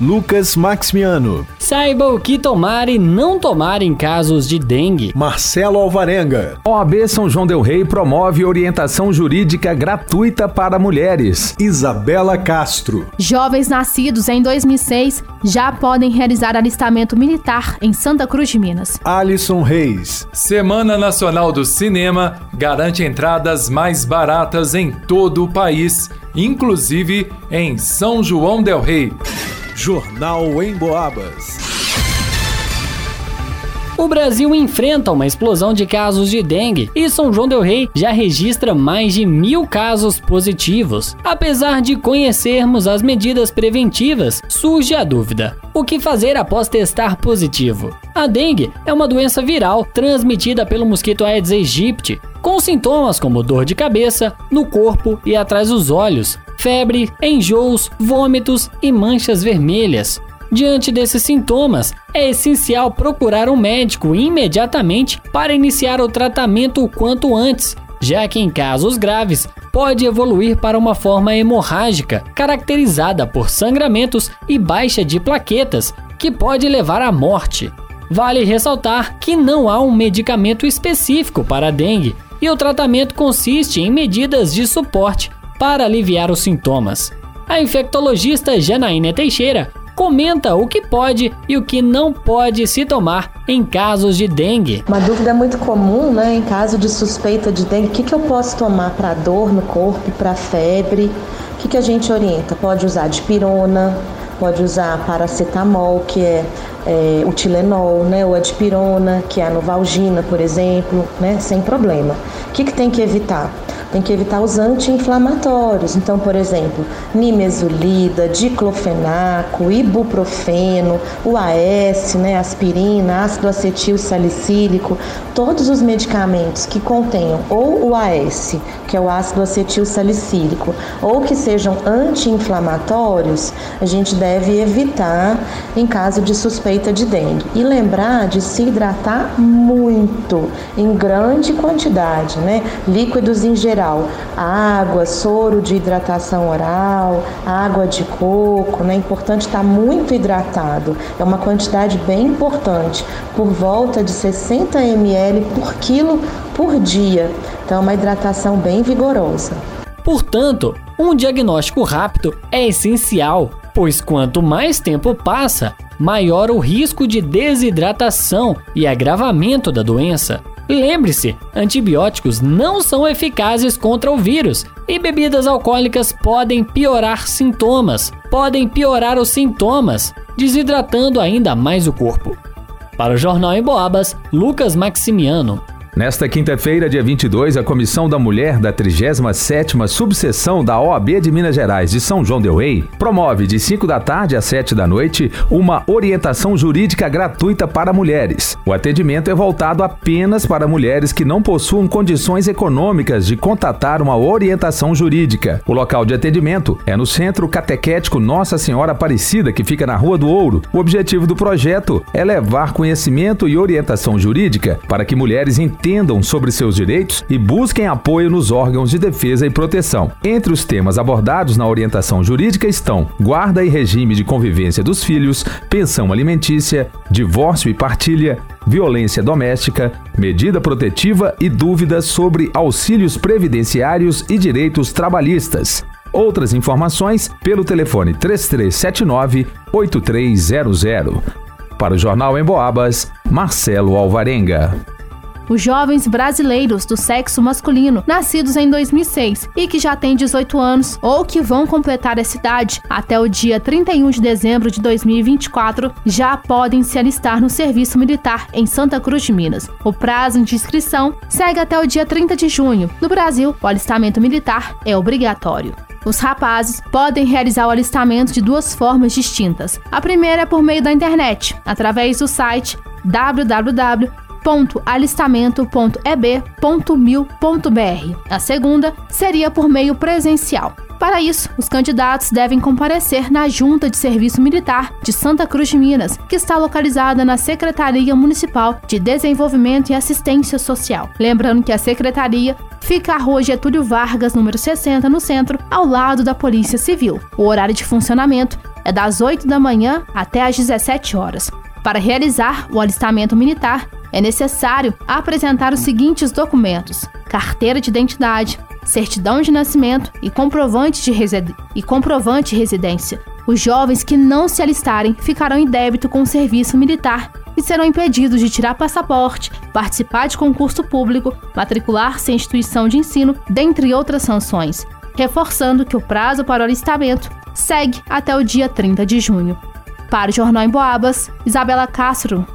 Lucas Maximiano. Saiba o que tomar e não tomar em casos de dengue. Marcelo Alvarenga. OAB São João Del Rei promove orientação jurídica gratuita para mulheres. Isabela Castro. Jovens nascidos em 2006 já podem realizar alistamento militar em Santa Cruz de Minas. Alisson Reis. Semana Nacional do Cinema garante entradas mais baratas em todo o país, inclusive em São João Del Rei. Jornal em Boabas. O Brasil enfrenta uma explosão de casos de dengue e São João Del Rei já registra mais de mil casos positivos. Apesar de conhecermos as medidas preventivas, surge a dúvida: o que fazer após testar positivo? A dengue é uma doença viral transmitida pelo mosquito Aedes aegypti, com sintomas como dor de cabeça, no corpo e atrás dos olhos, febre, enjoos, vômitos e manchas vermelhas. Diante desses sintomas, é essencial procurar um médico imediatamente para iniciar o tratamento o quanto antes, já que em casos graves pode evoluir para uma forma hemorrágica, caracterizada por sangramentos e baixa de plaquetas, que pode levar à morte. Vale ressaltar que não há um medicamento específico para a dengue e o tratamento consiste em medidas de suporte para aliviar os sintomas. A infectologista Janaína Teixeira comenta o que pode e o que não pode se tomar em casos de dengue. Uma dúvida muito comum, né, em caso de suspeita de dengue, o que, que eu posso tomar para dor no corpo, para febre? O que, que a gente orienta? Pode usar dipirona, pode usar paracetamol, que é, é o Tilenol, né, ou a dipirona, que é a Novalgina, por exemplo, né, sem problema. O que, que tem que evitar? Tem que evitar os anti-inflamatórios. Então, por exemplo, nimesulida, diclofenaco, ibuprofeno, o AS, né, aspirina, ácido acetil salicílico, todos os medicamentos que contenham ou o AS, que é o ácido acetil salicílico, ou que sejam anti-inflamatórios, a gente deve evitar em caso de suspeita de dengue. E lembrar de se hidratar muito, em grande quantidade, né? Líquidos em geral água, soro de hidratação oral, água de coco, né? É importante estar muito hidratado. É uma quantidade bem importante, por volta de 60 ml por quilo por dia. Então, é uma hidratação bem vigorosa. Portanto, um diagnóstico rápido é essencial, pois quanto mais tempo passa, maior o risco de desidratação e agravamento da doença. Lembre-se, antibióticos não são eficazes contra o vírus e bebidas alcoólicas podem piorar sintomas, podem piorar os sintomas, desidratando ainda mais o corpo. Para o Jornal em Boabas, Lucas Maximiano. Nesta quinta-feira, dia 22, a Comissão da Mulher da 37ª Subseção da OAB de Minas Gerais de São João del Rei promove de 5 da tarde às 7 da noite uma orientação jurídica gratuita para mulheres. O atendimento é voltado apenas para mulheres que não possuam condições econômicas de contatar uma orientação jurídica. O local de atendimento é no Centro Catequético Nossa Senhora Aparecida, que fica na Rua do Ouro. O objetivo do projeto é levar conhecimento e orientação jurídica para que mulheres entendam sobre seus direitos e busquem apoio nos órgãos de defesa e proteção. Entre os temas abordados na orientação jurídica estão guarda e regime de convivência dos filhos, pensão alimentícia, divórcio e partilha, violência doméstica, medida protetiva e dúvidas sobre auxílios previdenciários e direitos trabalhistas. Outras informações pelo telefone 3379 8300. Para o Jornal em Boabas, Marcelo Alvarenga os jovens brasileiros do sexo masculino nascidos em 2006 e que já têm 18 anos ou que vão completar essa idade até o dia 31 de dezembro de 2024 já podem se alistar no serviço militar em Santa Cruz de Minas. O prazo de inscrição segue até o dia 30 de junho. No Brasil, o alistamento militar é obrigatório. Os rapazes podem realizar o alistamento de duas formas distintas. A primeira é por meio da internet, através do site www www.alistamento.eb.mil.br. A segunda seria por meio presencial. Para isso, os candidatos devem comparecer na Junta de Serviço Militar de Santa Cruz de Minas, que está localizada na Secretaria Municipal de Desenvolvimento e Assistência Social. Lembrando que a secretaria fica à Rua Getúlio Vargas, número 60, no centro, ao lado da Polícia Civil. O horário de funcionamento é das 8 da manhã até às 17 horas. Para realizar o alistamento militar, é necessário apresentar os seguintes documentos: carteira de identidade, certidão de nascimento e comprovante de, e comprovante de residência. Os jovens que não se alistarem ficarão em débito com o serviço militar e serão impedidos de tirar passaporte, participar de concurso público, matricular-se em instituição de ensino, dentre outras sanções, reforçando que o prazo para o alistamento segue até o dia 30 de junho. Para o Jornal em Boabas, Isabela Castro.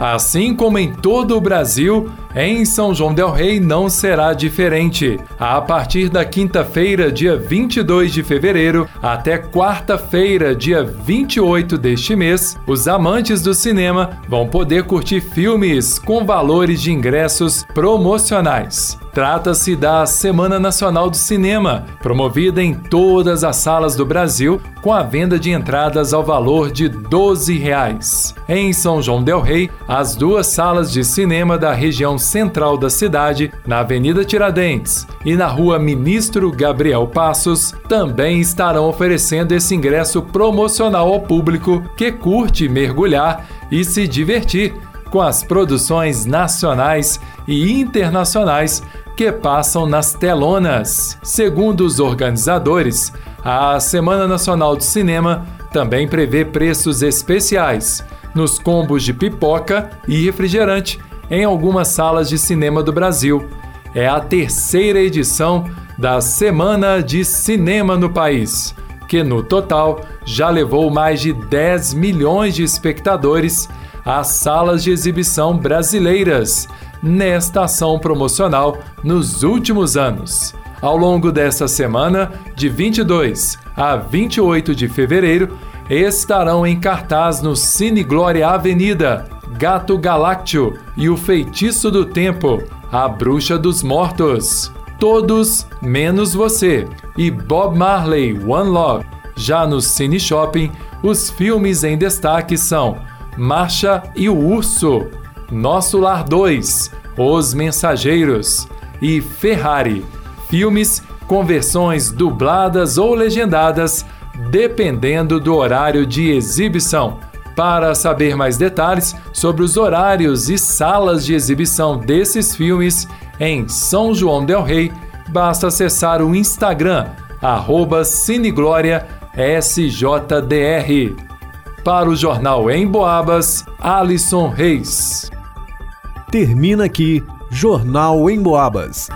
Assim como em todo o Brasil, em São João Del Rei não será diferente. A partir da quinta-feira, dia 22 de fevereiro, até quarta-feira, dia 28 deste mês, os amantes do cinema vão poder curtir filmes com valores de ingressos promocionais. Trata-se da Semana Nacional do Cinema, promovida em todas as salas do Brasil, com a venda de entradas ao valor de 12 reais. Em São João del Rei, as duas salas de cinema da região central da cidade, na Avenida Tiradentes e na Rua Ministro Gabriel Passos, também estarão oferecendo esse ingresso promocional ao público que curte mergulhar e se divertir com as produções nacionais e internacionais que passam nas telonas. Segundo os organizadores, a Semana Nacional do Cinema também prevê preços especiais nos combos de pipoca e refrigerante em algumas salas de cinema do Brasil. É a terceira edição da Semana de Cinema no país, que no total já levou mais de 10 milhões de espectadores às salas de exibição brasileiras nesta ação promocional nos últimos anos. Ao longo desta semana, de 22 a 28 de fevereiro, estarão em cartaz no Cine Glória Avenida, Gato Galáctio e O Feitiço do Tempo, A Bruxa dos Mortos, Todos Menos Você e Bob Marley One Love. Já no Cine Shopping, os filmes em destaque são Marcha e o Urso, Nosso Lar 2, Os Mensageiros e Ferrari. Filmes com versões dubladas ou legendadas, dependendo do horário de exibição. Para saber mais detalhes sobre os horários e salas de exibição desses filmes em São João Del Rei, basta acessar o Instagram, arroba. Para o Jornal em Boabas, Alisson Reis. Termina aqui Jornal em Boabas.